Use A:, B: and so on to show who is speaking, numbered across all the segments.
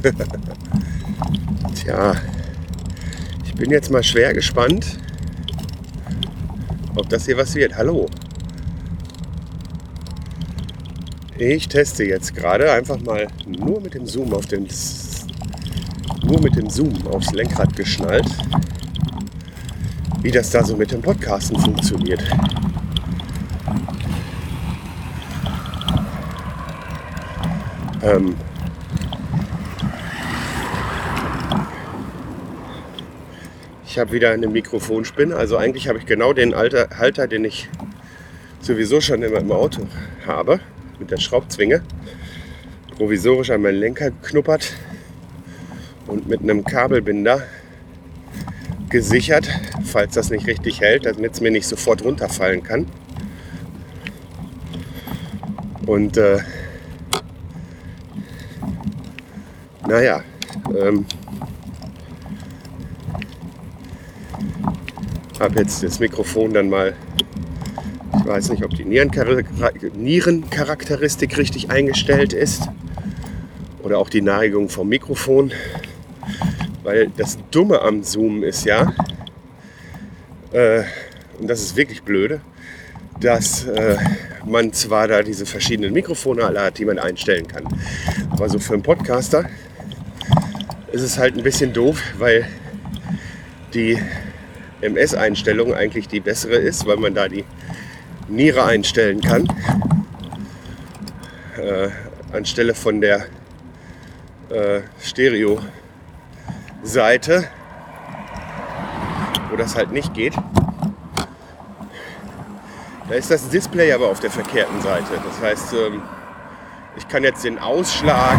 A: Tja, ich bin jetzt mal schwer gespannt, ob das hier was wird. Hallo. Ich teste jetzt gerade einfach mal nur mit dem Zoom auf den nur mit dem Zoom aufs Lenkrad geschnallt, wie das da so mit dem Podcasten funktioniert. Ähm, habe wieder eine Mikrofonspinne. Also eigentlich habe ich genau den Alter, Halter, den ich sowieso schon immer im Auto habe, mit der Schraubzwinge. Provisorisch an meinen Lenker geknuppert und mit einem Kabelbinder gesichert, falls das nicht richtig hält, damit es mir nicht sofort runterfallen kann. Und äh, naja, ähm, habe jetzt das Mikrofon dann mal, ich weiß nicht, ob die Nierencharakteristik richtig eingestellt ist oder auch die Neigung vom Mikrofon. Weil das Dumme am Zoom ist ja, äh, und das ist wirklich blöde, dass äh, man zwar da diese verschiedenen Mikrofone alle hat, die man einstellen kann. Aber so für einen Podcaster ist es halt ein bisschen doof, weil die MS-Einstellung eigentlich die bessere ist, weil man da die Niere einstellen kann. Äh, anstelle von der äh, Stereo-Seite, wo das halt nicht geht. Da ist das Display aber auf der verkehrten Seite. Das heißt, ähm, ich kann jetzt den Ausschlag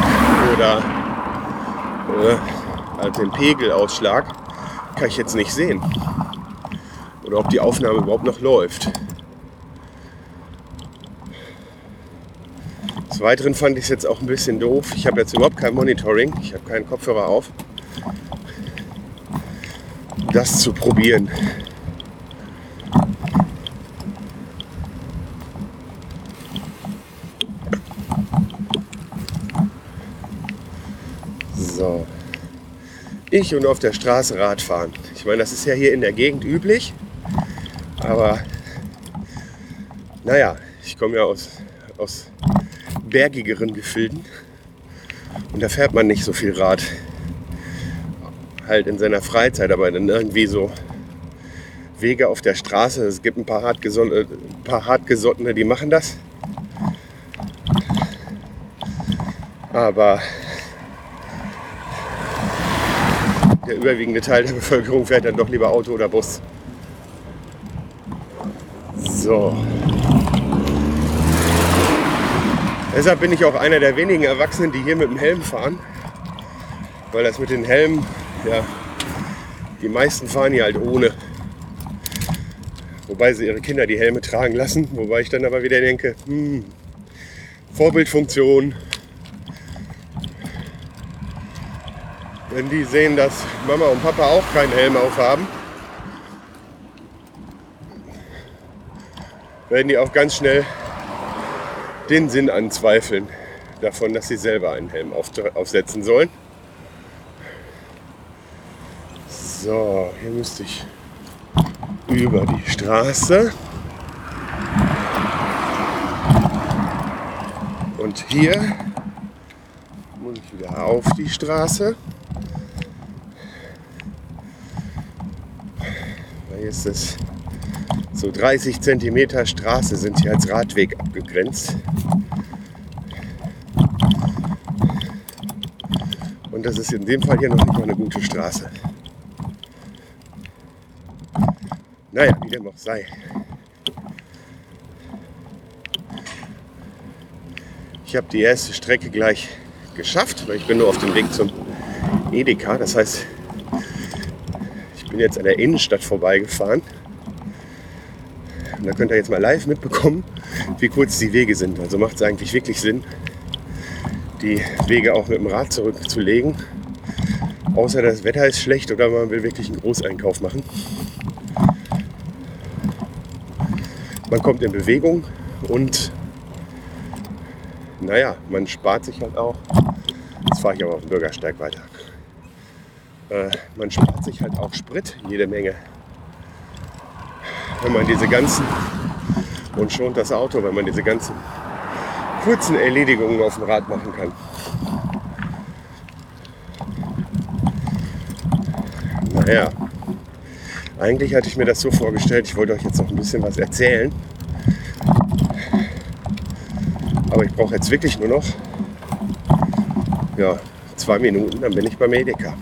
A: oder äh, also den Pegelausschlag kann ich jetzt nicht sehen oder ob die Aufnahme überhaupt noch läuft. Des Weiteren fand ich es jetzt auch ein bisschen doof. Ich habe jetzt überhaupt kein Monitoring, ich habe keinen Kopfhörer auf. Das zu probieren. So. Ich und auf der Straße Radfahren. Ich meine, das ist ja hier in der Gegend üblich. Aber naja, ich komme ja aus, aus bergigeren Gefilden und da fährt man nicht so viel Rad. Halt in seiner Freizeit, aber dann irgendwie so Wege auf der Straße. Es gibt ein paar, hartgesottene, ein paar hartgesottene, die machen das. Aber der überwiegende Teil der Bevölkerung fährt dann doch lieber Auto oder Bus. So. Deshalb bin ich auch einer der wenigen Erwachsenen, die hier mit dem Helm fahren. Weil das mit den Helmen, ja, die meisten fahren hier halt ohne. Wobei sie ihre Kinder die Helme tragen lassen. Wobei ich dann aber wieder denke, hm, Vorbildfunktion. Wenn die sehen, dass Mama und Papa auch keinen Helm aufhaben, werden die auch ganz schnell den Sinn anzweifeln davon, dass sie selber einen Helm aufsetzen sollen. So, hier müsste ich über die Straße. Und hier muss ich wieder auf die Straße. ist es so 30 cm Straße sind hier als Radweg abgegrenzt. Und das ist in dem Fall hier noch nicht mal eine gute Straße. Naja, wie dem auch sei. Ich habe die erste Strecke gleich geschafft, weil ich bin nur auf dem Weg zum Edeka. Das heißt, bin jetzt an der Innenstadt vorbeigefahren. Und da könnt ihr jetzt mal live mitbekommen, wie kurz die Wege sind. Also macht es eigentlich wirklich Sinn, die Wege auch mit dem Rad zurückzulegen. Außer das Wetter ist schlecht oder man will wirklich einen Großeinkauf machen. Man kommt in Bewegung und naja, man spart sich halt auch. Jetzt fahre ich aber auf dem Bürgersteig weiter. Äh, man spart sich halt auch Sprit, jede Menge. Wenn man diese ganzen und schont das Auto, wenn man diese ganzen kurzen Erledigungen auf dem Rad machen kann. Naja, eigentlich hatte ich mir das so vorgestellt, ich wollte euch jetzt noch ein bisschen was erzählen. Aber ich brauche jetzt wirklich nur noch ja, zwei Minuten, dann bin ich beim Edeka.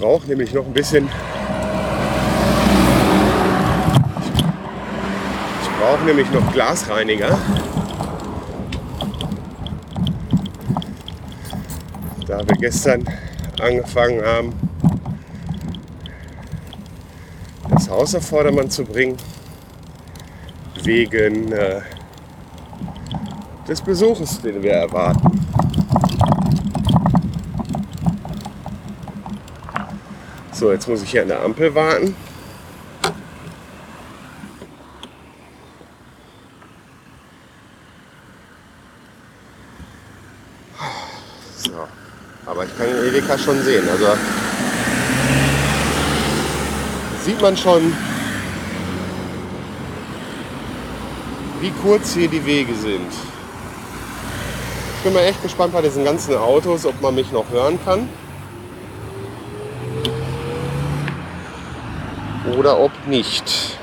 A: Brauche nämlich noch ein bisschen. Ich brauche nämlich noch Glasreiniger. Da wir gestern angefangen haben, das Haus auf Vordermann zu bringen, wegen äh, des Besuches, den wir erwarten. So, jetzt muss ich hier an der Ampel warten. So, aber ich kann den Edeka schon sehen. Also sieht man schon, wie kurz hier die Wege sind. Ich bin mal echt gespannt bei diesen ganzen Autos, ob man mich noch hören kann. Oder ob nicht.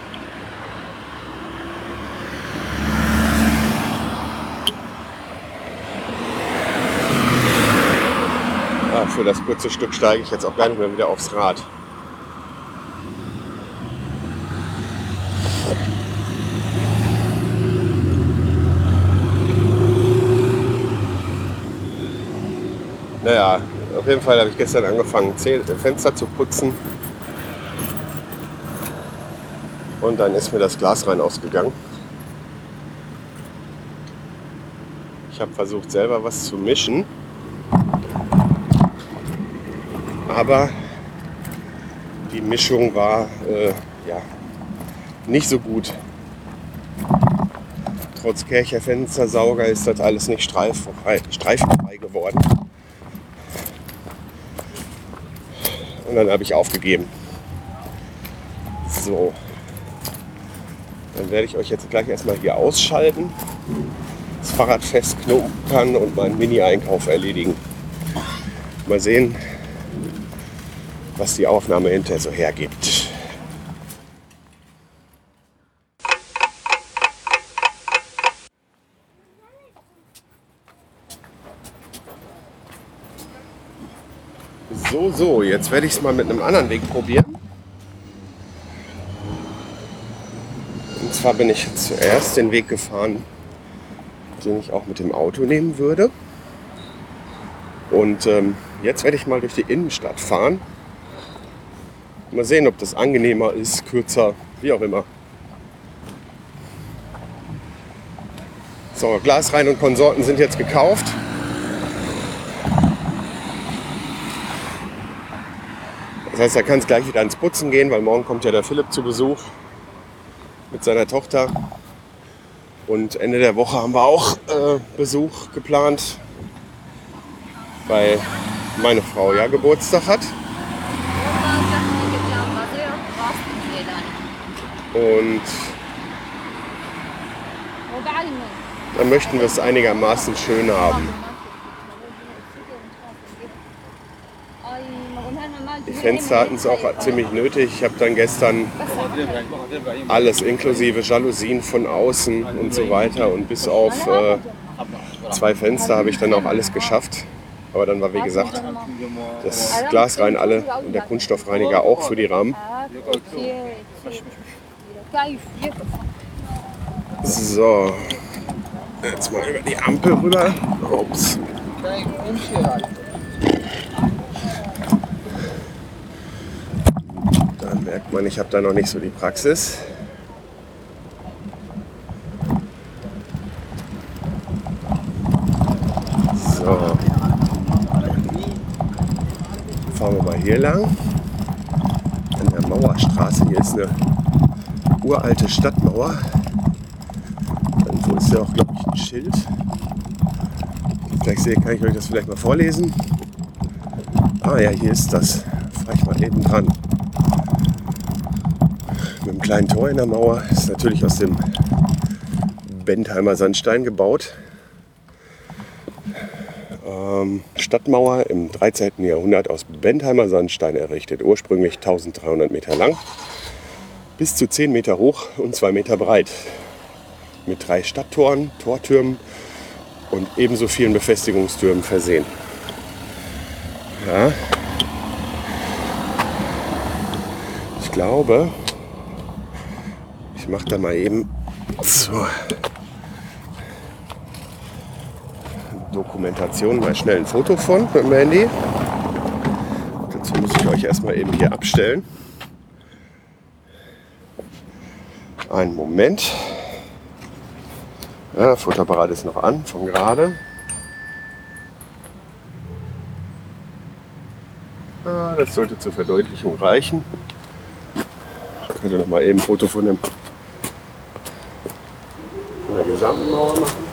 A: Ah, für das kurze Stück steige ich jetzt auch gar nicht mehr wieder aufs Rad. Naja, auf jeden Fall habe ich gestern angefangen, Fenster zu putzen. Und dann ist mir das Glas rein ausgegangen. Ich habe versucht, selber was zu mischen. Aber die Mischung war äh, ja, nicht so gut. Trotz Kercher Fenstersauger ist das alles nicht streifenfrei, streifenfrei geworden. Und dann habe ich aufgegeben. So. Dann werde ich euch jetzt gleich erstmal hier ausschalten, das Fahrrad festknoten und meinen Mini-Einkauf erledigen. Mal sehen, was die Aufnahme hinterher so hergibt. So, so, jetzt werde ich es mal mit einem anderen Weg probieren. Zwar bin ich zuerst den Weg gefahren, den ich auch mit dem Auto nehmen würde. Und ähm, jetzt werde ich mal durch die Innenstadt fahren. Mal sehen, ob das angenehmer ist, kürzer, wie auch immer. So, Glasrein und Konsorten sind jetzt gekauft. Das heißt, er kann es gleich wieder ins Putzen gehen, weil morgen kommt ja der Philipp zu Besuch mit seiner Tochter. Und Ende der Woche haben wir auch äh, Besuch geplant, weil meine Frau ja Geburtstag hat. Und dann möchten wir es einigermaßen schön haben. Die Fenster hatten es auch ziemlich nötig. Ich habe dann gestern alles inklusive Jalousien von außen und so weiter und bis auf äh, zwei Fenster habe ich dann auch alles geschafft. Aber dann war, wie gesagt, das Glas rein alle und der Kunststoffreiniger auch für die Rahmen. So, jetzt mal über die Ampel rüber. Ups. Merkt man, ich habe da noch nicht so die Praxis. So. Fahren wir mal hier lang. An der Mauerstraße. Hier ist eine uralte Stadtmauer. Irgendwo ist ja auch, glaube ich, ein Schild. Gleich sehe, kann ich euch das vielleicht mal vorlesen. Ah ja, hier ist das. Fahre ich mal eben dran. Kleinen Tor in der Mauer. Ist natürlich aus dem Bentheimer Sandstein gebaut. Ähm, Stadtmauer im 13. Jahrhundert aus Bentheimer Sandstein errichtet. Ursprünglich 1300 Meter lang, bis zu 10 Meter hoch und 2 Meter breit. Mit drei Stadttoren, Tortürmen und ebenso vielen Befestigungstürmen versehen. Ja. Ich glaube, ich mache da mal eben so Dokumentation mal schnell ein Foto von mit dem Handy. Dazu muss ich euch erstmal eben hier abstellen. Einen Moment. Ja, Fotoapparat ist noch an, von gerade. Das sollte zur Verdeutlichung reichen. Ich könnte noch mal eben ein Foto von, dem, der gesamten Mauer machen.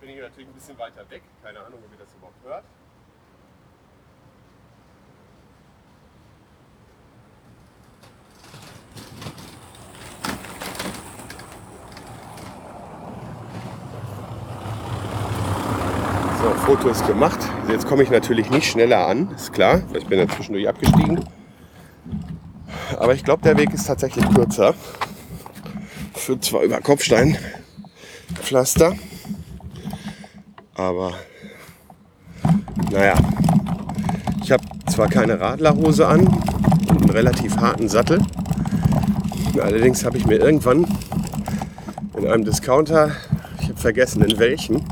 A: Bin ich natürlich ein bisschen weiter weg. Keine Ahnung, ob ihr das überhaupt hört. So, Foto ist gemacht. Jetzt komme ich natürlich nicht schneller an, ist klar. Ich bin ja zwischendurch abgestiegen. Aber ich glaube, der Weg ist tatsächlich kürzer. Führt zwar über Kopfsteinpflaster, aber naja, ich habe zwar keine Radlerhose an und einen relativ harten Sattel. Allerdings habe ich mir irgendwann in einem Discounter, ich habe vergessen in welchem,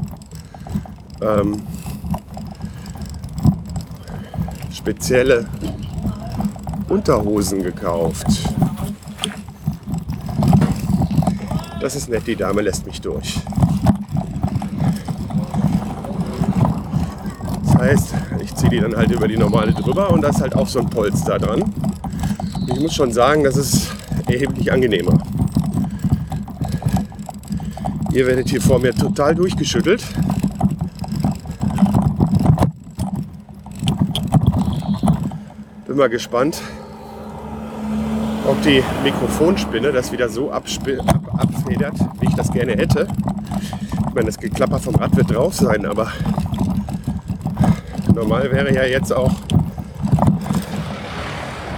A: ähm, spezielle Unterhosen gekauft. Das ist nett, die Dame lässt mich durch. Das heißt, ich ziehe die dann halt über die normale drüber und da ist halt auch so ein Polster dran. Ich muss schon sagen, das ist erheblich angenehmer. Ihr werdet hier vor mir total durchgeschüttelt. Bin mal gespannt, ob die Mikrofonspinne das wieder so abspi- ab abfedert, wie ich das gerne hätte. Ich meine, das Geklapper vom Rad wird drauf sein, aber normal wäre ja jetzt auch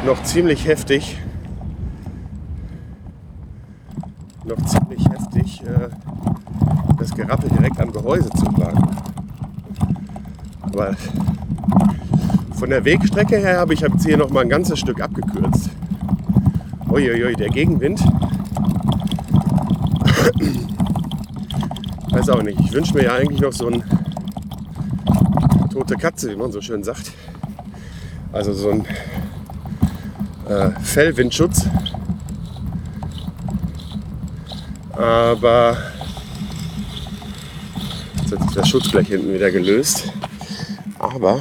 A: noch ziemlich heftig, noch ziemlich heftig äh, das Gerappel direkt am Gehäuse zu tragen. Aber von der Wegstrecke her habe ich jetzt hier noch mal ein ganzes Stück abgekürzt. Uiuiui, der Gegenwind. Weiß auch nicht. Ich wünsche mir ja eigentlich noch so ein tote Katze, wie man so schön sagt. Also so ein äh, Fellwindschutz. Aber jetzt hat sich das Schutzblech hinten wieder gelöst. Aber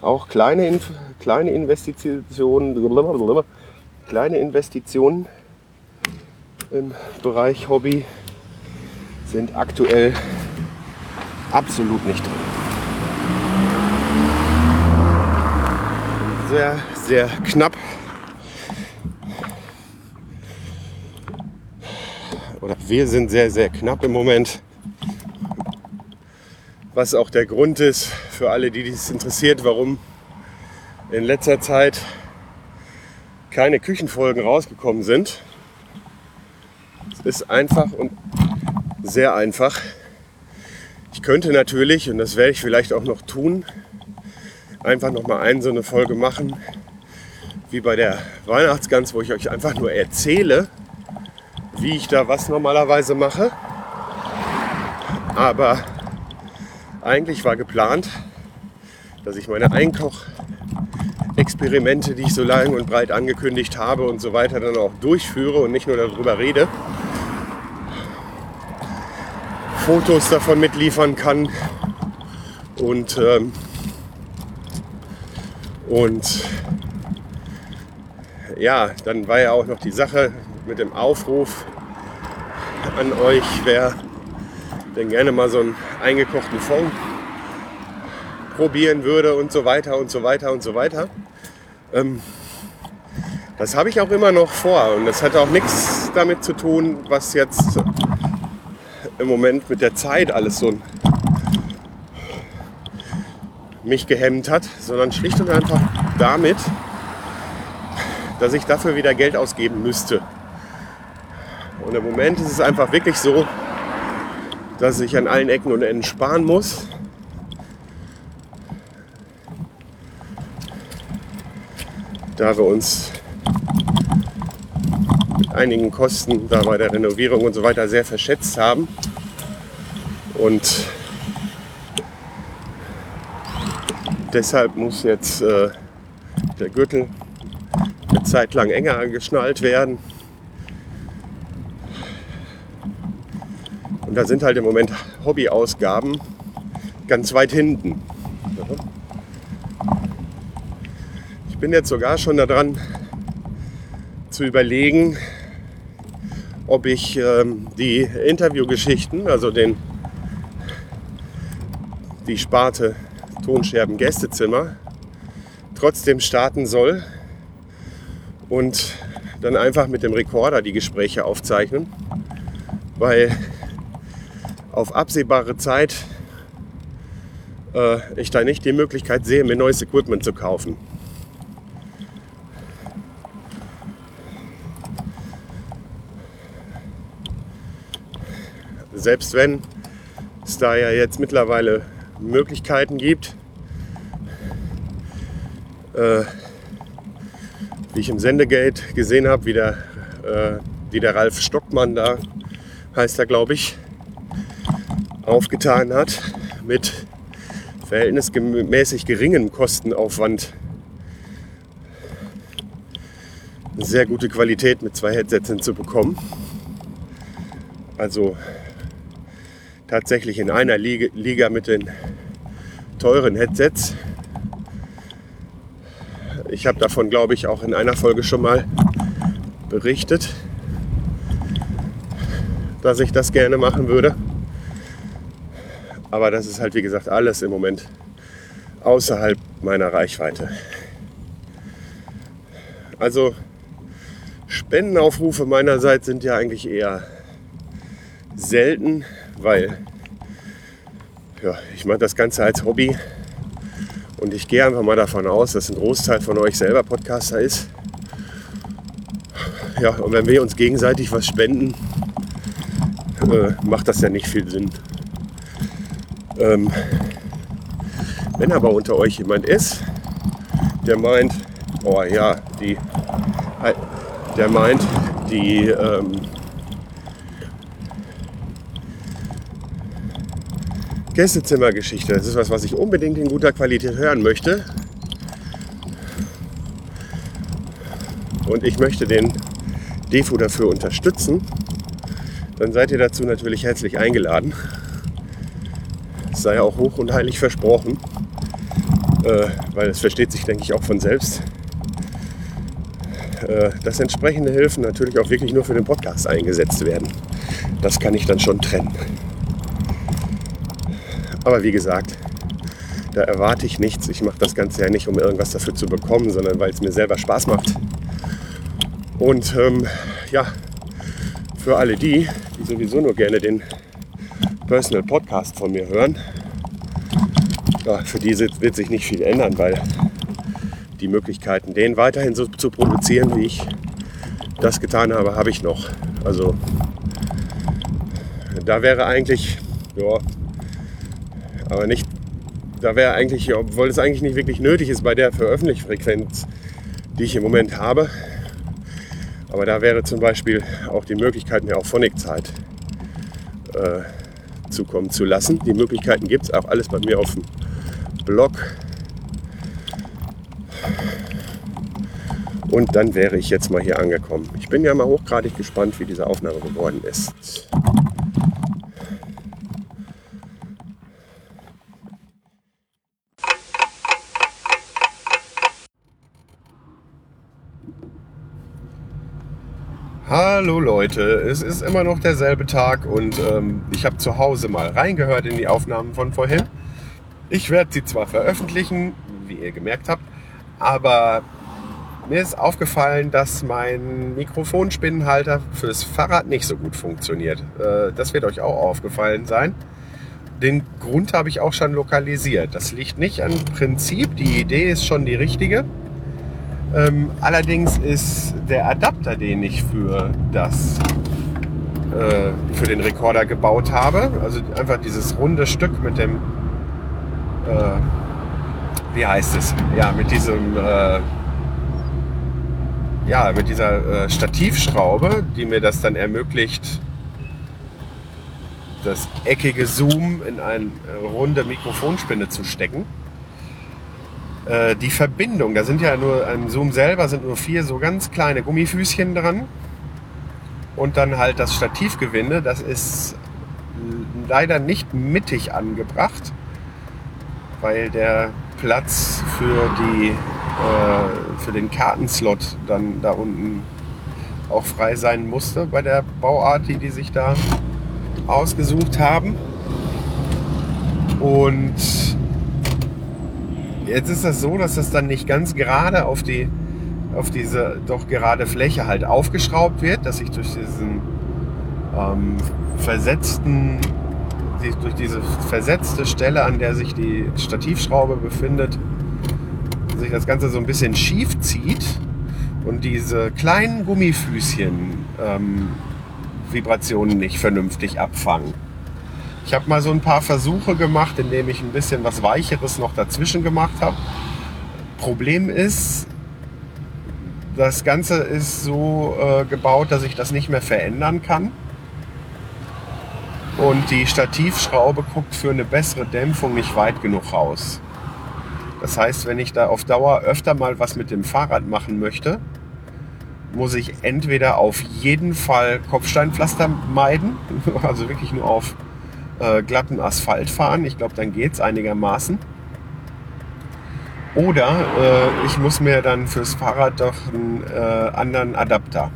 A: auch kleine, kleine Investitionen, kleine Investitionen im Bereich Hobby sind aktuell absolut nicht drin. Sehr, sehr knapp. Oder wir sind sehr, sehr knapp im Moment. Was auch der Grund ist für alle, die dies interessiert, warum in letzter Zeit keine Küchenfolgen rausgekommen sind. Ist einfach und sehr einfach. Ich könnte natürlich, und das werde ich vielleicht auch noch tun, einfach noch mal eine so eine Folge machen, wie bei der Weihnachtsgans, wo ich euch einfach nur erzähle, wie ich da was normalerweise mache. Aber eigentlich war geplant, dass ich meine Einkochexperimente, die ich so lang und breit angekündigt habe und so weiter, dann auch durchführe und nicht nur darüber rede. Fotos davon mitliefern kann. Und, ähm, und ja, dann war ja auch noch die Sache mit dem Aufruf an euch, wer denn gerne mal so einen eingekochten Fond probieren würde und so weiter und so weiter und so weiter. Ähm, das habe ich auch immer noch vor. Und das hat auch nichts damit zu tun, was jetzt im Moment mit der Zeit alles so mich gehemmt hat, sondern schlicht und einfach damit, dass ich dafür wieder Geld ausgeben müsste. Und im Moment ist es einfach wirklich so, dass ich an allen Ecken und Enden sparen muss. Da wir uns einigen Kosten da bei der Renovierung und so weiter sehr verschätzt haben. Und deshalb muss jetzt äh, der Gürtel eine Zeit lang enger geschnallt werden. Und da sind halt im Moment Hobbyausgaben ganz weit hinten. Ich bin jetzt sogar schon daran zu überlegen, ob ich ähm, die Interviewgeschichten, also den, die Sparte Tonscherben Gästezimmer, trotzdem starten soll und dann einfach mit dem Rekorder die Gespräche aufzeichnen, weil auf absehbare Zeit äh, ich da nicht die Möglichkeit sehe, mir neues Equipment zu kaufen. Selbst wenn es da ja jetzt mittlerweile Möglichkeiten gibt, äh, wie ich im Sendegate gesehen habe, wie der, äh, wie der Ralf Stockmann da heißt er, glaube ich, aufgetan hat mit verhältnismäßig geringem Kostenaufwand. Eine sehr gute Qualität mit zwei Headsets hinzubekommen. Also tatsächlich in einer Liga mit den teuren Headsets. Ich habe davon, glaube ich, auch in einer Folge schon mal berichtet, dass ich das gerne machen würde. Aber das ist halt, wie gesagt, alles im Moment außerhalb meiner Reichweite. Also Spendenaufrufe meinerseits sind ja eigentlich eher selten, weil ja, ich mache das Ganze als Hobby und ich gehe einfach mal davon aus, dass ein Großteil von euch selber Podcaster ist. Ja, und wenn wir uns gegenseitig was spenden, äh, macht das ja nicht viel Sinn. Ähm, wenn aber unter euch jemand ist, der meint, oh ja, die, der meint, die ähm, Gästezimmergeschichte, das ist was, was ich unbedingt in guter Qualität hören möchte. Und ich möchte den Defu dafür unterstützen, dann seid ihr dazu natürlich herzlich eingeladen sei auch hoch und heilig versprochen, äh, weil es versteht sich, denke ich, auch von selbst, äh, dass entsprechende Hilfen natürlich auch wirklich nur für den Podcast eingesetzt werden. Das kann ich dann schon trennen. Aber wie gesagt, da erwarte ich nichts. Ich mache das Ganze ja nicht, um irgendwas dafür zu bekommen, sondern weil es mir selber Spaß macht. Und ähm, ja, für alle die, die sowieso nur gerne den Personal Podcast von mir hören, ja, für die wird sich nicht viel ändern, weil die Möglichkeiten, den weiterhin so zu produzieren, wie ich das getan habe, habe ich noch. Also da wäre eigentlich, ja, aber nicht, da wäre eigentlich, obwohl es eigentlich nicht wirklich nötig ist bei der Veröffentlichfrequenz, die ich im Moment habe, aber da wäre zum Beispiel auch die Möglichkeit, mir auch Phonic-Zeit äh, zukommen zu lassen. Die Möglichkeiten gibt es auch alles bei mir auf dem Blog. Und dann wäre ich jetzt mal hier angekommen. Ich bin ja mal hochgradig gespannt, wie diese Aufnahme geworden ist. Hallo Leute, es ist immer noch derselbe Tag und ähm, ich habe zu Hause mal reingehört in die Aufnahmen von vorhin. Ich werde sie zwar veröffentlichen, wie ihr gemerkt habt, aber mir ist aufgefallen, dass mein Mikrofonspinnenhalter fürs Fahrrad nicht so gut funktioniert. Äh, das wird euch auch aufgefallen sein. Den Grund habe ich auch schon lokalisiert. Das liegt nicht am Prinzip, die Idee ist schon die richtige. Ähm, allerdings ist der Adapter, den ich für das äh, für den Rekorder gebaut habe, also einfach dieses runde Stück mit dem äh, wie heißt es? Ja, mit diesem äh, ja, mit dieser äh, Stativschraube, die mir das dann ermöglicht, das eckige Zoom in eine runde Mikrofonspinne zu stecken äh, die Verbindung, da sind ja nur am Zoom selber sind nur vier so ganz kleine Gummifüßchen dran. Und dann halt das Stativgewinde, das ist leider nicht mittig angebracht, weil der Platz für, die, äh, für den Kartenslot dann da unten auch frei sein musste bei der Bauart, die die sich da ausgesucht haben. Und Jetzt ist das so, dass das dann nicht ganz gerade auf die auf diese doch gerade Fläche halt aufgeschraubt wird, dass sich durch diesen ähm, versetzten durch diese versetzte Stelle, an der sich die Stativschraube befindet, sich das Ganze so ein bisschen schief zieht und diese kleinen Gummifüßchen ähm, Vibrationen nicht vernünftig abfangen. Ich habe mal so ein paar Versuche gemacht, indem ich ein bisschen was Weicheres noch dazwischen gemacht habe. Problem ist, das Ganze ist so äh, gebaut, dass ich das nicht mehr verändern kann. Und die Stativschraube guckt für eine bessere Dämpfung nicht weit genug raus. Das heißt, wenn ich da auf Dauer öfter mal was mit dem Fahrrad machen möchte, muss ich entweder auf jeden Fall Kopfsteinpflaster meiden, also wirklich nur auf äh, glatten Asphalt fahren. Ich glaube, dann geht es einigermaßen. Oder äh, ich muss mir dann fürs Fahrrad doch einen äh, anderen Adapter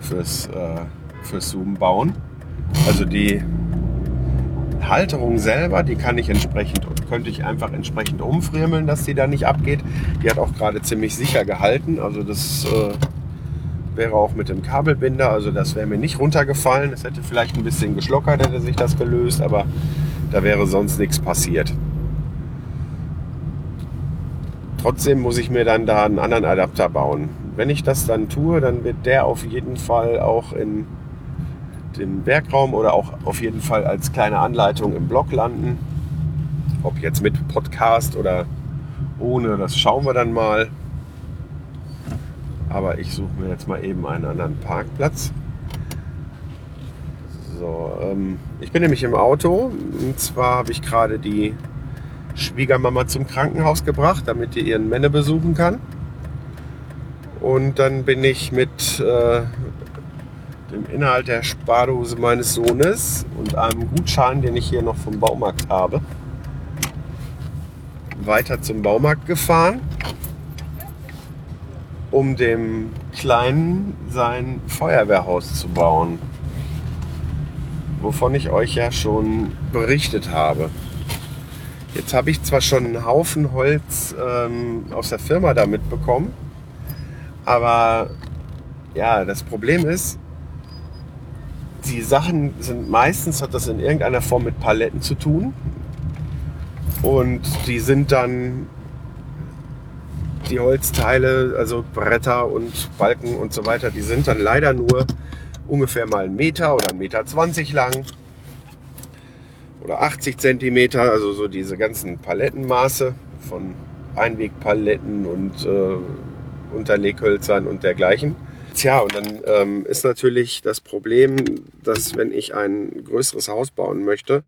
A: fürs, äh, fürs Zoom bauen. Also die Halterung selber, die kann ich entsprechend, könnte ich einfach entsprechend umfriemeln, dass die da nicht abgeht. Die hat auch gerade ziemlich sicher gehalten. Also das äh, wäre auch mit dem Kabelbinder, also das wäre mir nicht runtergefallen. Es hätte vielleicht ein bisschen geschlockert, hätte sich das gelöst, aber da wäre sonst nichts passiert. Trotzdem muss ich mir dann da einen anderen Adapter bauen. Wenn ich das dann tue, dann wird der auf jeden Fall auch in dem Werkraum oder auch auf jeden Fall als kleine Anleitung im Blog landen. Ob jetzt mit Podcast oder ohne, das schauen wir dann mal. Aber ich suche mir jetzt mal eben einen anderen Parkplatz. So, ähm, ich bin nämlich im Auto. Und zwar habe ich gerade die Schwiegermama zum Krankenhaus gebracht, damit die ihren Männer besuchen kann. Und dann bin ich mit äh, dem Inhalt der Spardose meines Sohnes und einem Gutschein, den ich hier noch vom Baumarkt habe, weiter zum Baumarkt gefahren um dem Kleinen sein Feuerwehrhaus zu bauen. Wovon ich euch ja schon berichtet habe. Jetzt habe ich zwar schon einen Haufen Holz ähm, aus der Firma da mitbekommen, aber ja, das Problem ist, die Sachen sind meistens, hat das in irgendeiner Form mit Paletten zu tun. Und die sind dann die Holzteile, also Bretter und Balken und so weiter, die sind dann leider nur ungefähr mal einen Meter oder einen Meter 20 lang oder 80 Zentimeter, also so diese ganzen Palettenmaße von Einwegpaletten und äh, Unterleghölzern und dergleichen. Tja, und dann ähm, ist natürlich das Problem, dass wenn ich ein größeres Haus bauen möchte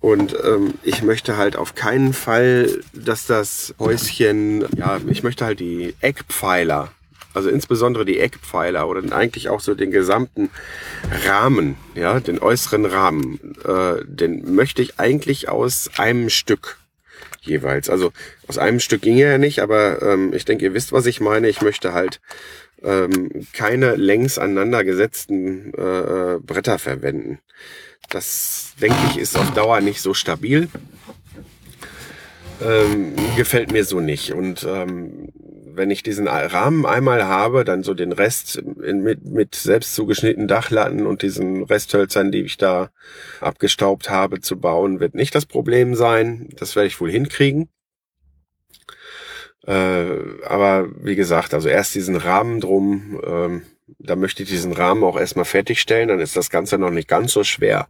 A: und ähm, ich möchte halt auf keinen Fall, dass das Häuschen, ja, ich möchte halt die Eckpfeiler also insbesondere die Eckpfeiler oder eigentlich auch so den gesamten Rahmen, ja, den äußeren Rahmen, äh, den möchte ich eigentlich aus einem Stück jeweils. Also aus einem Stück ginge ja nicht, aber ähm, ich denke, ihr wisst, was ich meine. Ich möchte halt ähm, keine längs aneinander gesetzten äh, Bretter verwenden. Das, denke ich, ist auf Dauer nicht so stabil. Ähm, gefällt mir so nicht. Und ähm, wenn ich diesen Rahmen einmal habe, dann so den Rest mit, mit selbst zugeschnittenen Dachlatten und diesen Resthölzern, die ich da abgestaubt habe, zu bauen, wird nicht das Problem sein. Das werde ich wohl hinkriegen. Äh, aber wie gesagt, also erst diesen Rahmen drum, ähm, da möchte ich diesen Rahmen auch erstmal fertigstellen, dann ist das Ganze noch nicht ganz so schwer,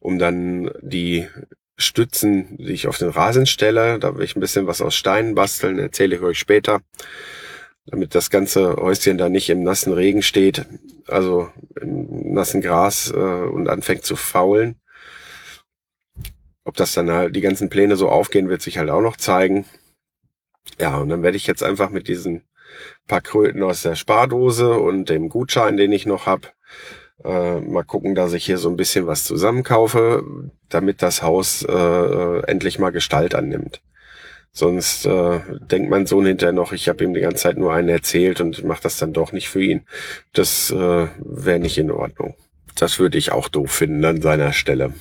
A: um dann die Stützen, die ich auf den Rasen stelle. Da will ich ein bisschen was aus Steinen basteln, erzähle ich euch später. Damit das ganze Häuschen da nicht im nassen Regen steht, also im nassen Gras äh, und anfängt zu faulen. Ob das dann halt die ganzen Pläne so aufgehen, wird sich halt auch noch zeigen. Ja, und dann werde ich jetzt einfach mit diesen paar Kröten aus der Spardose und dem Gutschein, den ich noch hab, äh, mal gucken, dass ich hier so ein bisschen was zusammenkaufe, damit das Haus äh, endlich mal Gestalt annimmt. Sonst äh, denkt mein Sohn hinterher noch, ich habe ihm die ganze Zeit nur einen erzählt und mache das dann doch nicht für ihn. Das äh, wäre nicht in Ordnung. Das würde ich auch doof finden an seiner Stelle.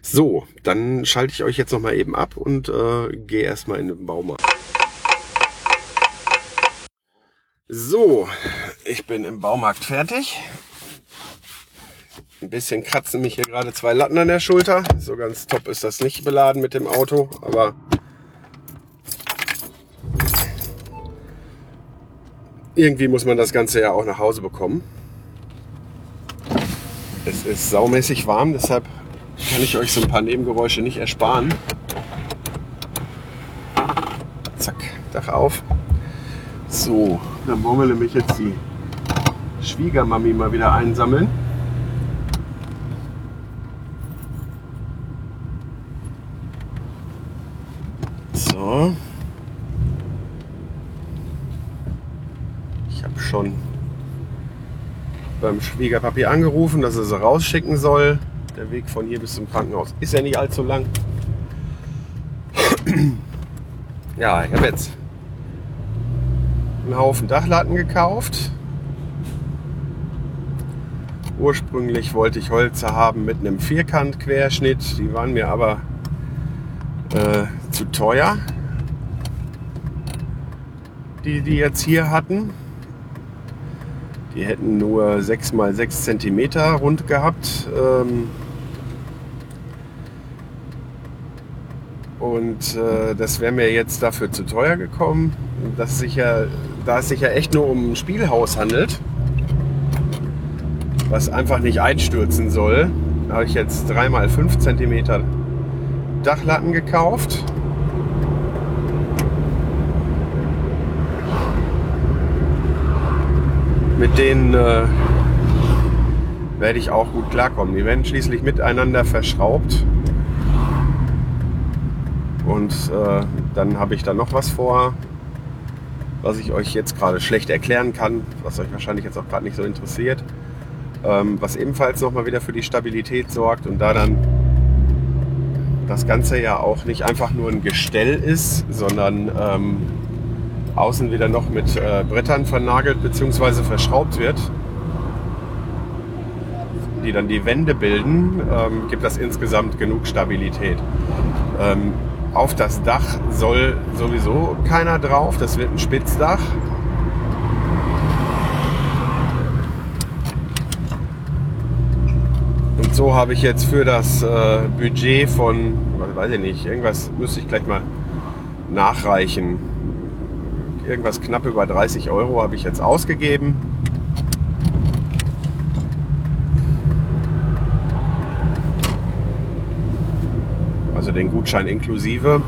A: So, dann schalte ich euch jetzt noch mal eben ab und äh, gehe erstmal in den Baumarkt. So, ich bin im Baumarkt fertig. Ein bisschen kratzen mich hier gerade zwei Latten an der Schulter. So ganz top ist das nicht beladen mit dem Auto, aber irgendwie muss man das Ganze ja auch nach Hause bekommen. Es ist saumäßig warm, deshalb kann ich euch so ein paar Nebengeräusche nicht ersparen. Zack, Dach auf. So, dann wollen wir nämlich jetzt die Schwiegermami mal wieder einsammeln. So. Ich habe schon beim Schwiegerpapi angerufen, dass er sie rausschicken soll. Der Weg von hier bis zum Krankenhaus ist ja nicht allzu lang. Ja, ich habe jetzt einen Haufen Dachlatten gekauft. Ursprünglich wollte ich Holze haben mit einem Vierkant-Querschnitt. Die waren mir aber äh, zu teuer, die die jetzt hier hatten. Die hätten nur 6 mal 6 cm rund gehabt. Ähm, und äh, das wäre mir jetzt dafür zu teuer gekommen. Das sich ja, da es sich ja echt nur um ein Spielhaus handelt, was einfach nicht einstürzen soll, habe ich jetzt 3 mal 5 cm Dachlatten gekauft. Mit denen äh, werde ich auch gut klarkommen. Die werden schließlich miteinander verschraubt. Und äh, dann habe ich da noch was vor, was ich euch jetzt gerade schlecht erklären kann, was euch wahrscheinlich jetzt auch gerade nicht so interessiert. Ähm, was ebenfalls nochmal wieder für die Stabilität sorgt und da dann das Ganze ja auch nicht einfach nur ein Gestell ist, sondern ähm, außen wieder noch mit äh, Brettern vernagelt bzw. verschraubt wird, die dann die Wände bilden, ähm, gibt das insgesamt genug Stabilität. Ähm, auf das Dach soll sowieso keiner drauf, das wird ein Spitzdach. Und so habe ich jetzt für das äh, Budget von, weiß ich nicht, irgendwas müsste ich gleich mal nachreichen. Irgendwas knapp über 30 Euro habe ich jetzt ausgegeben. Den Gutschein inklusive.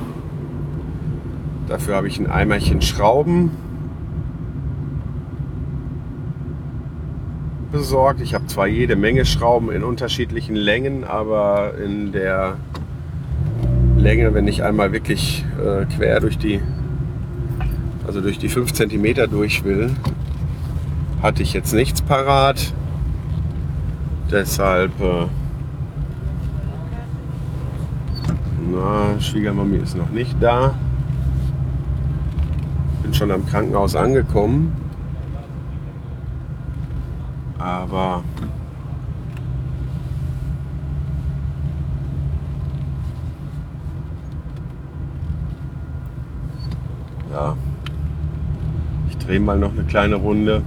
A: Dafür habe ich ein Eimerchen Schrauben besorgt. Ich habe zwar jede Menge Schrauben in unterschiedlichen Längen, aber in der Länge, wenn ich einmal wirklich äh, quer durch die, also durch die 5 cm durch will, hatte ich jetzt nichts parat. Deshalb, äh, na, Schwiegermami ist noch nicht da. Bin schon am Krankenhaus angekommen. Aber ja, ich drehe mal noch eine kleine Runde.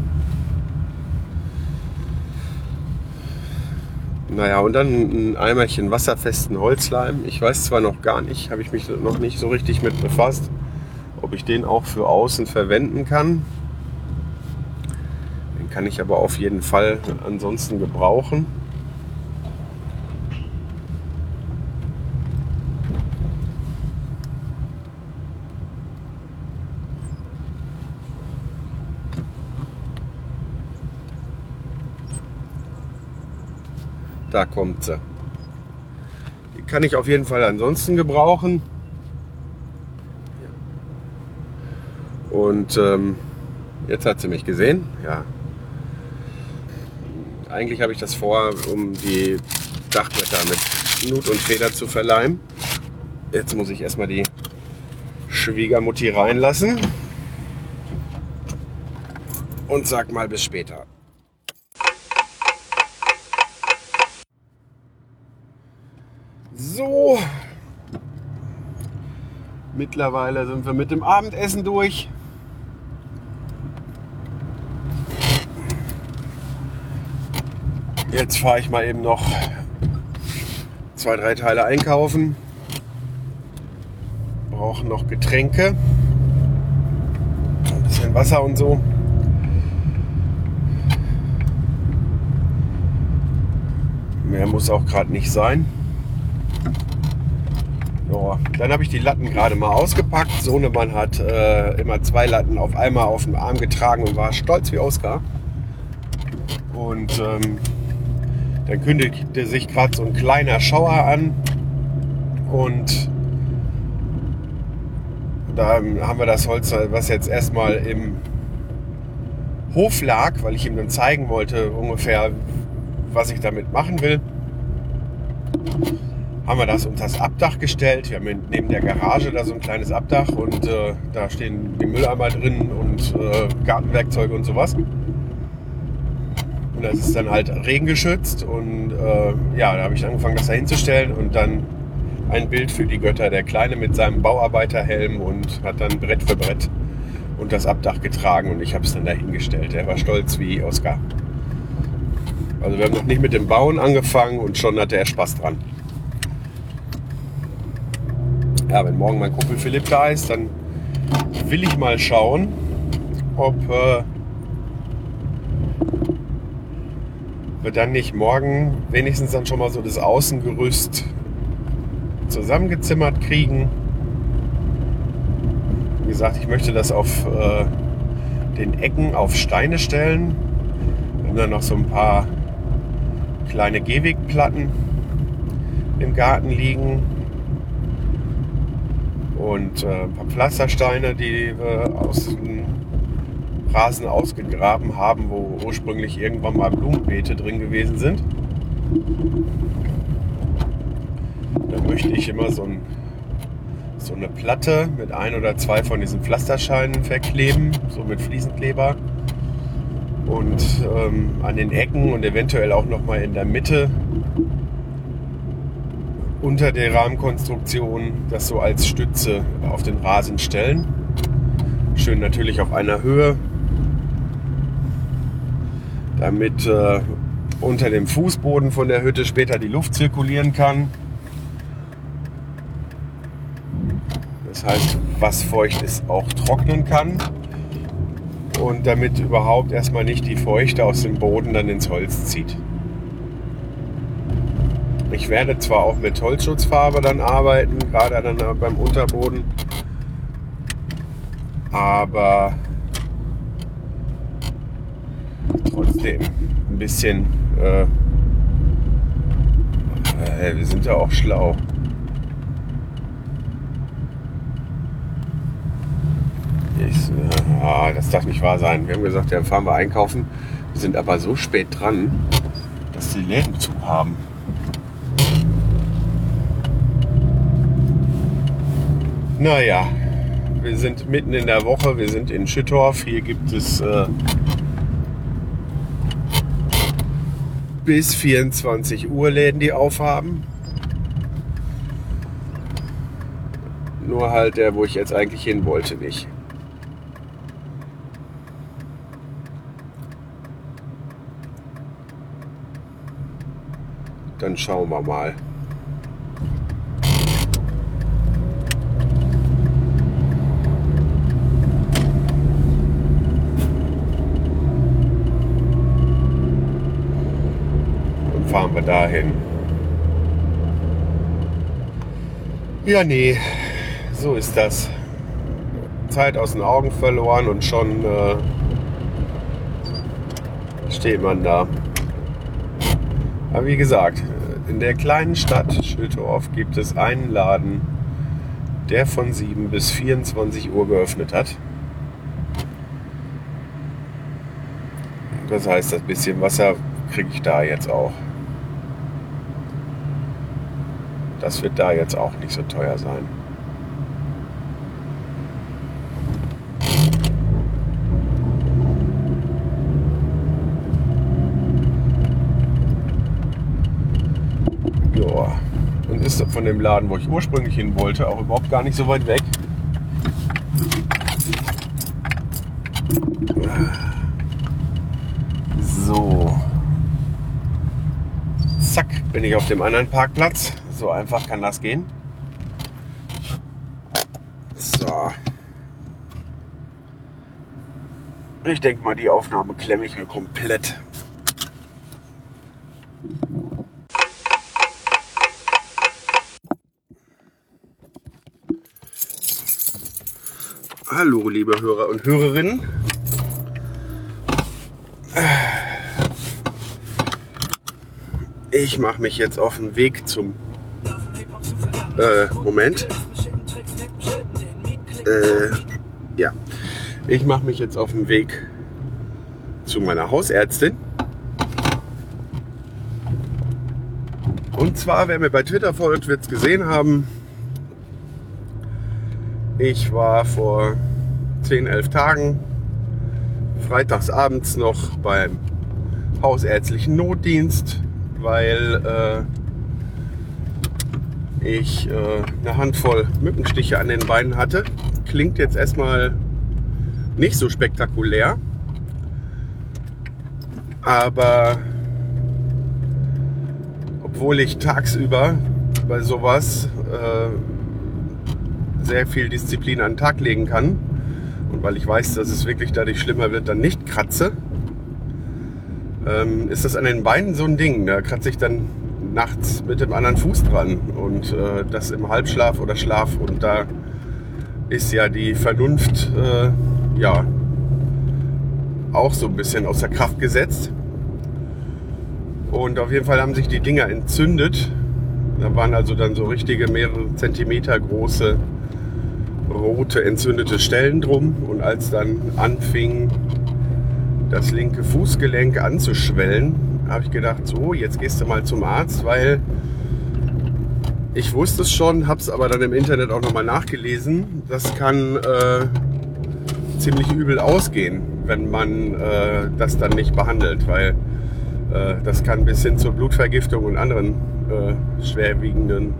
A: Naja, und dann ein Eimerchen wasserfesten Holzleim. Ich weiß zwar noch gar nicht, habe ich mich noch nicht so richtig mit befasst, ob ich den auch für außen verwenden kann. Den kann ich aber auf jeden Fall ansonsten gebrauchen. Da kommt sie. Die kann ich auf jeden Fall ansonsten gebrauchen. Und ähm, jetzt hat sie mich gesehen. Ja. Eigentlich habe ich das vor, um die Dachblätter mit Nut und Feder zu verleihen. Jetzt muss ich erstmal die Schwiegermutti reinlassen. Und sag mal bis später. Mittlerweile sind wir mit dem Abendessen durch. Jetzt fahre ich mal eben noch zwei, drei Teile einkaufen. Brauche noch Getränke. Ein bisschen Wasser und so. Mehr muss auch gerade nicht sein. Ja, dann habe ich die Latten gerade mal ausgepackt. Sohnemann hat äh, immer zwei Latten auf einmal auf dem Arm getragen und war stolz wie Oskar. Und ähm, dann kündigte sich gerade so ein kleiner Schauer an. Und da haben wir das Holz, was jetzt erstmal im Hof lag, weil ich ihm dann zeigen wollte ungefähr, was ich damit machen will haben wir das unter das Abdach gestellt. Wir haben neben der Garage da so ein kleines Abdach und äh, da stehen die Mülleimer drin und äh, Gartenwerkzeuge und sowas. Und das ist dann halt regengeschützt und äh, ja, da habe ich angefangen, das da hinzustellen und dann ein Bild für die Götter. Der Kleine mit seinem Bauarbeiterhelm und hat dann Brett für Brett und das Abdach getragen und ich habe es dann dahingestellt. Er war stolz wie Oskar. Also wir haben noch nicht mit dem Bauen angefangen und schon hatte er Spaß dran ja, wenn morgen mein Kumpel Philipp da ist, dann will ich mal schauen, ob äh, wir dann nicht morgen wenigstens dann schon mal so das Außengerüst zusammengezimmert kriegen. Wie gesagt, ich möchte das auf äh, den Ecken auf Steine stellen. Wir haben dann noch so ein paar kleine Gehwegplatten im Garten liegen und äh, ein paar Pflastersteine, die wir aus dem Rasen ausgegraben haben, wo ursprünglich irgendwann mal Blumenbeete drin gewesen sind. Da möchte ich immer so, ein, so eine Platte mit ein oder zwei von diesen Pflastersteinen verkleben, so mit Fliesenkleber. Und ähm, an den Ecken und eventuell auch noch mal in der Mitte unter der Rahmenkonstruktion das so als Stütze auf den Rasen stellen. Schön natürlich auf einer Höhe, damit äh, unter dem Fußboden von der Hütte später die Luft zirkulieren kann. Das heißt, was feucht ist, auch trocknen kann. Und damit überhaupt erstmal nicht die Feuchte aus dem Boden dann ins Holz zieht. Ich werde zwar auch mit Holzschutzfarbe dann arbeiten, gerade dann beim Unterboden, aber trotzdem ein bisschen. Äh, äh, wir sind ja auch schlau. Ich, äh, das darf nicht wahr sein. Wir haben gesagt, ja, fahren wir einkaufen. Wir sind aber so spät dran, dass die Läden zu haben. Naja, wir sind mitten in der Woche. Wir sind in Schüttorf. Hier gibt es äh, bis 24 Uhr Läden, die aufhaben. Nur halt der, wo ich jetzt eigentlich hin wollte, nicht. Dann schauen wir mal. Dann fahren wir dahin. Ja, nee, so ist das. Zeit aus den Augen verloren und schon äh, steht man da. Aber wie gesagt, in der kleinen Stadt Schiltorf gibt es einen Laden, der von 7 bis 24 Uhr geöffnet hat. Das heißt, das bisschen Wasser kriege ich da jetzt auch. Das wird da jetzt auch nicht so teuer sein. Ja, und ist von dem Laden, wo ich ursprünglich hin wollte, auch überhaupt gar nicht so weit weg. So. Zack, bin ich auf dem anderen Parkplatz. So einfach kann das gehen. So. Ich denke mal, die Aufnahme klemme ich mir komplett. Hallo, liebe Hörer und Hörerinnen. Ich mache mich jetzt auf den Weg zum äh, Moment. Äh, ja, ich mache mich jetzt auf den Weg zu meiner Hausärztin. Und zwar, wer mir bei Twitter folgt, wird es gesehen haben. Ich war vor 10, 11 Tagen freitags abends noch beim hausärztlichen Notdienst, weil äh, ich äh, eine Handvoll Mückenstiche an den Beinen hatte. Klingt jetzt erstmal nicht so spektakulär, aber obwohl ich tagsüber bei sowas äh, sehr viel Disziplin an den Tag legen kann und weil ich weiß, dass es wirklich dadurch schlimmer wird, dann nicht kratze, ähm, ist das an den Beinen so ein Ding. Da kratze ich dann nachts mit dem anderen Fuß dran und äh, das im Halbschlaf oder Schlaf und da ist ja die Vernunft äh, ja auch so ein bisschen außer Kraft gesetzt. Und auf jeden Fall haben sich die Dinger entzündet. Da waren also dann so richtige mehrere Zentimeter große rote entzündete Stellen drum. Und als dann anfing, das linke Fußgelenk anzuschwellen, habe ich gedacht, so, jetzt gehst du mal zum Arzt, weil ich wusste es schon, habe es aber dann im Internet auch nochmal nachgelesen. Das kann äh, ziemlich übel ausgehen, wenn man äh, das dann nicht behandelt, weil äh, das kann bis hin zur Blutvergiftung und anderen äh, schwerwiegenden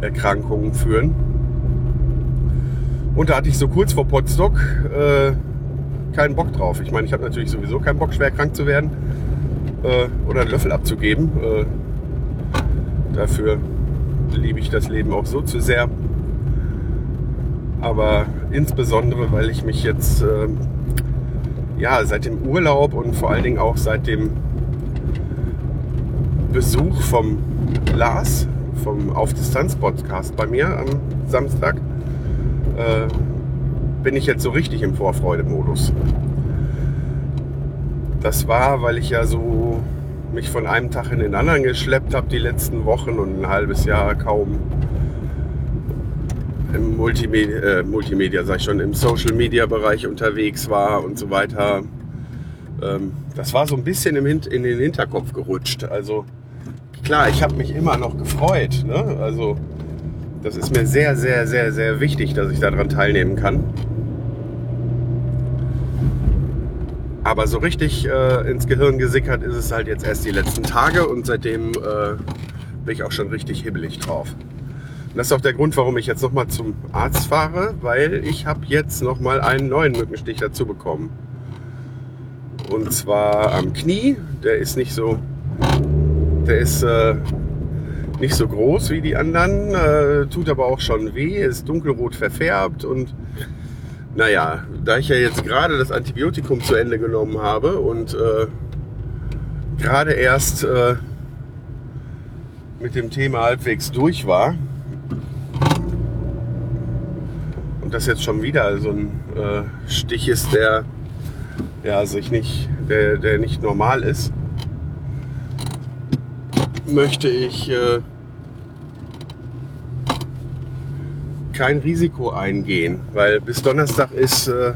A: Erkrankungen führen. Und da hatte ich so kurz vor Potsdok äh, keinen Bock drauf. Ich meine, ich habe natürlich sowieso keinen Bock, schwer krank zu werden äh, oder einen Löffel abzugeben. Äh, dafür liebe ich das Leben auch so zu sehr. Aber insbesondere, weil ich mich jetzt äh, ja, seit dem Urlaub und vor allen Dingen auch seit dem Besuch vom Lars vom Auf Distanz Podcast bei mir am Samstag, äh, bin ich jetzt so richtig im Vorfreude-Modus. Das war, weil ich ja so mich von einem Tag in den anderen geschleppt habe die letzten Wochen und ein halbes Jahr kaum im Multimedia, äh, Multimedia sag ich schon, im Social Media Bereich unterwegs war und so weiter. Ähm, das war so ein bisschen im in den Hinterkopf gerutscht. Also klar, ich habe mich immer noch gefreut. Ne? Also das ist mir sehr, sehr, sehr, sehr wichtig, dass ich daran teilnehmen kann. Aber so richtig äh, ins Gehirn gesickert ist es halt jetzt erst die letzten Tage und seitdem äh, bin ich auch schon richtig hibbelig drauf. Und das ist auch der Grund, warum ich jetzt nochmal zum Arzt fahre, weil ich habe jetzt nochmal einen neuen Mückenstich dazu bekommen. Und zwar am Knie. Der ist nicht so, der ist äh, nicht so groß wie die anderen, äh, tut aber auch schon weh, ist dunkelrot verfärbt und naja, da ich ja jetzt gerade das Antibiotikum zu Ende genommen habe und äh, gerade erst äh, mit dem Thema halbwegs durch war und das jetzt schon wieder so ein äh, Stich ist, der ja sich nicht, der, der nicht normal ist, möchte ich äh, kein Risiko eingehen, weil bis Donnerstag ist äh,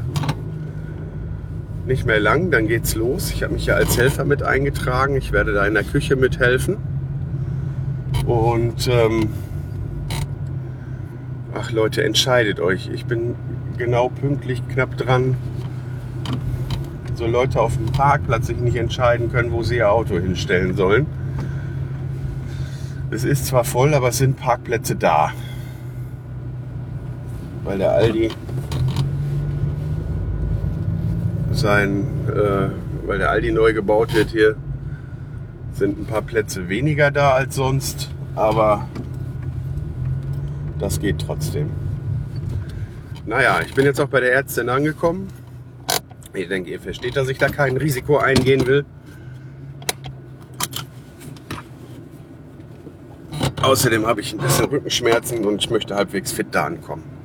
A: nicht mehr lang, dann geht's los. Ich habe mich ja als Helfer mit eingetragen. Ich werde da in der Küche mithelfen. Und ähm, ach Leute, entscheidet euch. Ich bin genau pünktlich knapp dran. So Leute auf dem Parkplatz sich nicht entscheiden können, wo sie ihr Auto hinstellen sollen. Es ist zwar voll, aber es sind Parkplätze da weil der Aldi sein, äh, weil der Aldi neu gebaut wird hier, sind ein paar Plätze weniger da als sonst, aber das geht trotzdem. Naja, ich bin jetzt auch bei der Ärztin angekommen. Ich denke, ihr versteht, dass ich da kein Risiko eingehen will. Außerdem habe ich ein bisschen Rückenschmerzen und ich möchte halbwegs fit da ankommen.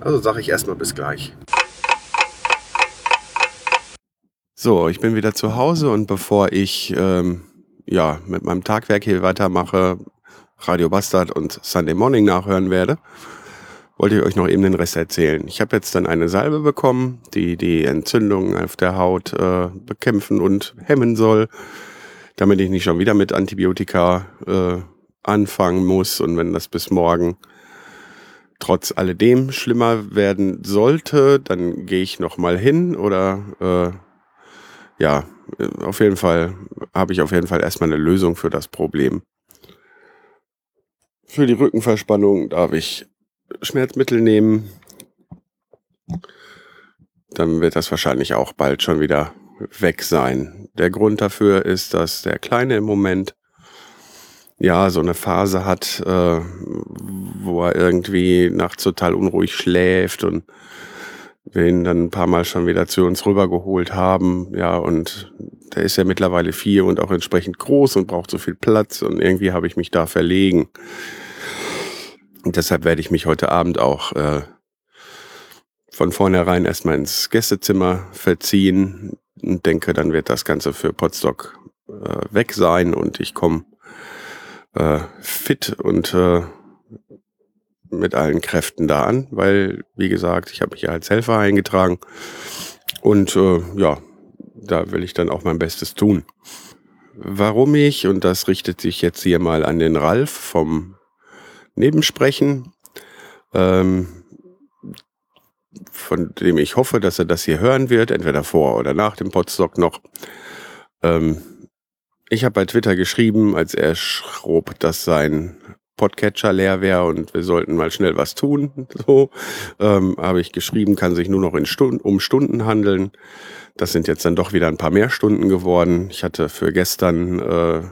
A: Also sage ich erstmal bis gleich. So, ich bin wieder zu Hause und bevor ich ähm, ja, mit meinem Tagwerk hier weitermache, Radio Bastard und Sunday Morning nachhören werde, wollte ich euch noch eben den Rest erzählen. Ich habe jetzt dann eine Salbe bekommen, die die Entzündung auf der Haut äh, bekämpfen und hemmen soll, damit ich nicht schon wieder mit Antibiotika äh, anfangen muss und wenn das bis morgen trotz alledem schlimmer werden sollte, dann gehe ich noch mal hin oder äh, ja, auf jeden Fall habe ich auf jeden Fall erstmal eine Lösung für das Problem. Für die Rückenverspannung darf ich Schmerzmittel nehmen. Dann wird das wahrscheinlich auch bald schon wieder weg sein. Der Grund dafür ist, dass der Kleine im Moment ja, so eine Phase hat, äh, wo er irgendwie nachts total unruhig schläft und wir ihn dann ein paar Mal schon wieder zu uns rübergeholt haben. Ja, und der ist ja mittlerweile vier und auch entsprechend groß und braucht so viel Platz und irgendwie habe ich mich da verlegen. Und deshalb werde ich mich heute Abend auch äh, von vornherein erstmal ins Gästezimmer verziehen und denke, dann wird das Ganze für Potsdok äh, weg sein und ich komme äh, fit und äh, mit allen Kräften da an, weil, wie gesagt, ich habe mich ja als Helfer eingetragen und äh, ja, da will ich dann auch mein Bestes tun. Warum ich, und das richtet sich jetzt hier mal an den Ralf vom Nebensprechen, ähm, von dem ich hoffe, dass er das hier hören wird, entweder vor oder nach dem Podstock noch. Ähm, ich habe bei Twitter geschrieben, als er schrob, dass sein Podcatcher leer wäre und wir sollten mal schnell was tun. So ähm, habe ich geschrieben, kann sich nur noch in Stunden, um Stunden handeln. Das sind jetzt dann doch wieder ein paar mehr Stunden geworden. Ich hatte für gestern äh,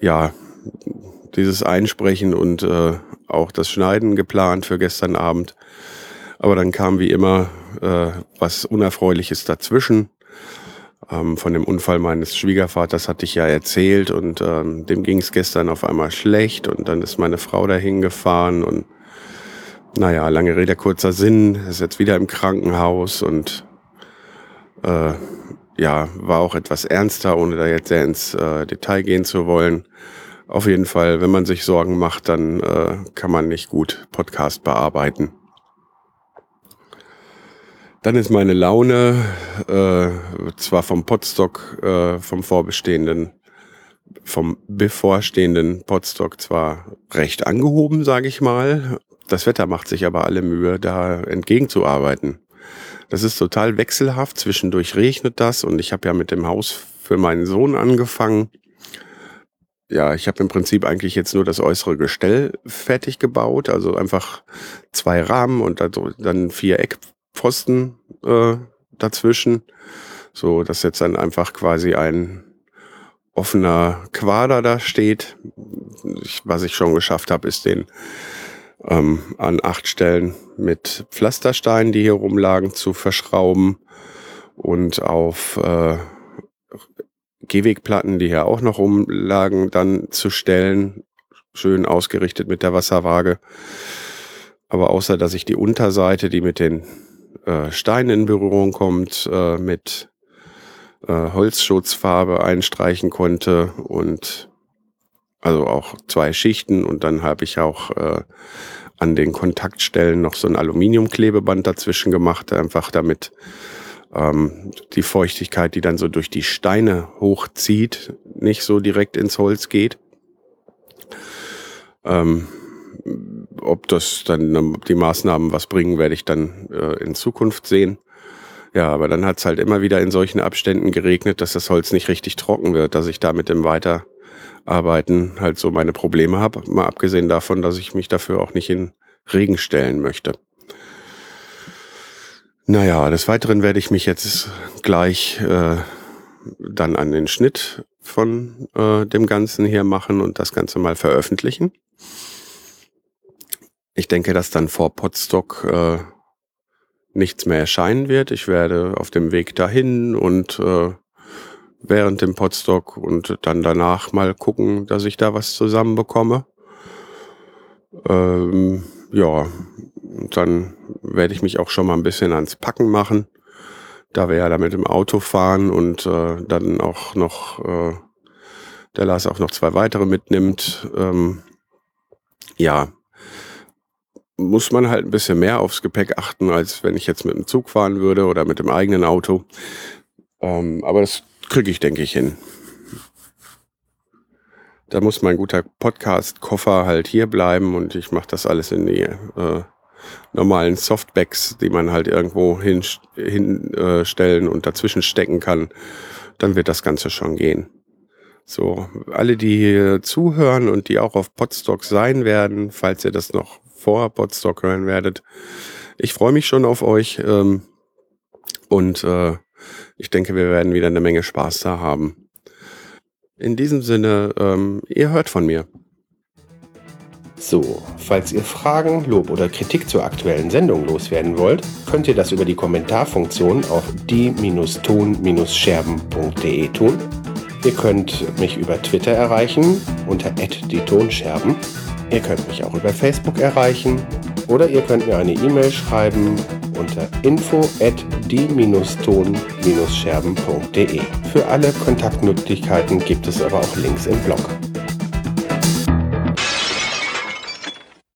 A: ja dieses Einsprechen und äh, auch das Schneiden geplant für gestern Abend. Aber dann kam wie immer äh, was Unerfreuliches dazwischen. Ähm, von dem Unfall meines Schwiegervaters hatte ich ja erzählt und ähm, dem ging es gestern auf einmal schlecht und dann ist meine Frau dahin gefahren und naja, lange Rede, kurzer Sinn, ist jetzt wieder im Krankenhaus und äh, ja, war auch etwas ernster, ohne da jetzt sehr ins äh, Detail gehen zu wollen. Auf jeden Fall, wenn man sich Sorgen macht, dann äh, kann man nicht gut Podcast bearbeiten. Dann ist meine Laune äh, zwar vom Podstock, äh, vom vorbestehenden, vom bevorstehenden Podstock zwar recht angehoben, sage ich mal. Das Wetter macht sich aber alle Mühe, da entgegenzuarbeiten. Das ist total wechselhaft. Zwischendurch regnet das und ich habe ja mit dem Haus für meinen Sohn angefangen. Ja, ich habe im Prinzip eigentlich jetzt nur das äußere Gestell fertig gebaut, also einfach zwei Rahmen und dann vier Eck, Pfosten äh, dazwischen, so dass jetzt dann einfach quasi ein offener Quader da steht. Ich, was ich schon geschafft habe, ist den ähm, an acht Stellen mit Pflastersteinen, die hier rumlagen, zu verschrauben und auf äh, Gehwegplatten, die hier auch noch rumlagen, dann zu stellen, schön ausgerichtet mit der Wasserwaage. Aber außer dass ich die Unterseite, die mit den äh, Stein in Berührung kommt, äh, mit äh, Holzschutzfarbe einstreichen konnte und also auch zwei Schichten und dann habe ich auch äh, an den Kontaktstellen noch so ein Aluminiumklebeband dazwischen gemacht, einfach damit ähm, die Feuchtigkeit, die dann so durch die Steine hochzieht, nicht so direkt ins Holz geht. Ähm, ob das dann die Maßnahmen was bringen, werde ich dann äh, in Zukunft sehen. Ja, aber dann hat es halt immer wieder in solchen Abständen geregnet, dass das Holz nicht richtig trocken wird, dass ich da mit dem Weiterarbeiten halt so meine Probleme habe. Mal abgesehen davon, dass ich mich dafür auch nicht in Regen stellen möchte. Naja, des Weiteren werde ich mich jetzt gleich äh, dann an den Schnitt von äh, dem Ganzen hier machen und das Ganze mal veröffentlichen. Ich denke, dass dann vor Potstock äh, nichts mehr erscheinen wird. Ich werde auf dem Weg dahin und äh, während dem Potstock und dann danach mal gucken, dass ich da was zusammenbekomme. Ähm, ja, dann werde ich mich auch schon mal ein bisschen ans Packen machen, da wir ja da mit dem Auto fahren und äh, dann auch noch äh, der Lars auch noch zwei weitere mitnimmt. Ähm, ja, muss man halt ein bisschen mehr aufs Gepäck achten, als wenn ich jetzt mit dem Zug fahren würde oder mit dem eigenen Auto. Ähm, aber das kriege ich, denke ich, hin. Da muss mein guter Podcast-Koffer halt hier bleiben und ich mache das alles in die äh, normalen Softbacks, die man halt irgendwo hinstellen hin, äh, und dazwischen stecken kann. Dann wird das Ganze schon gehen. So, alle, die hier zuhören und die auch auf Podstock sein werden, falls ihr das noch vor Podstock hören werdet. Ich freue mich schon auf euch ähm, und äh, ich denke, wir werden wieder eine Menge Spaß da haben. In diesem Sinne, ähm, ihr hört von mir.
B: So, falls ihr Fragen, Lob oder Kritik zur aktuellen Sendung loswerden wollt, könnt ihr das über die Kommentarfunktion auf die-ton-scherben.de tun. Ihr könnt mich über Twitter erreichen unter die Tonscherben Ihr könnt mich auch über Facebook erreichen oder ihr könnt mir eine E-Mail schreiben unter info at die-ton-scherben.de. Für alle Kontaktmöglichkeiten gibt es aber auch Links im Blog.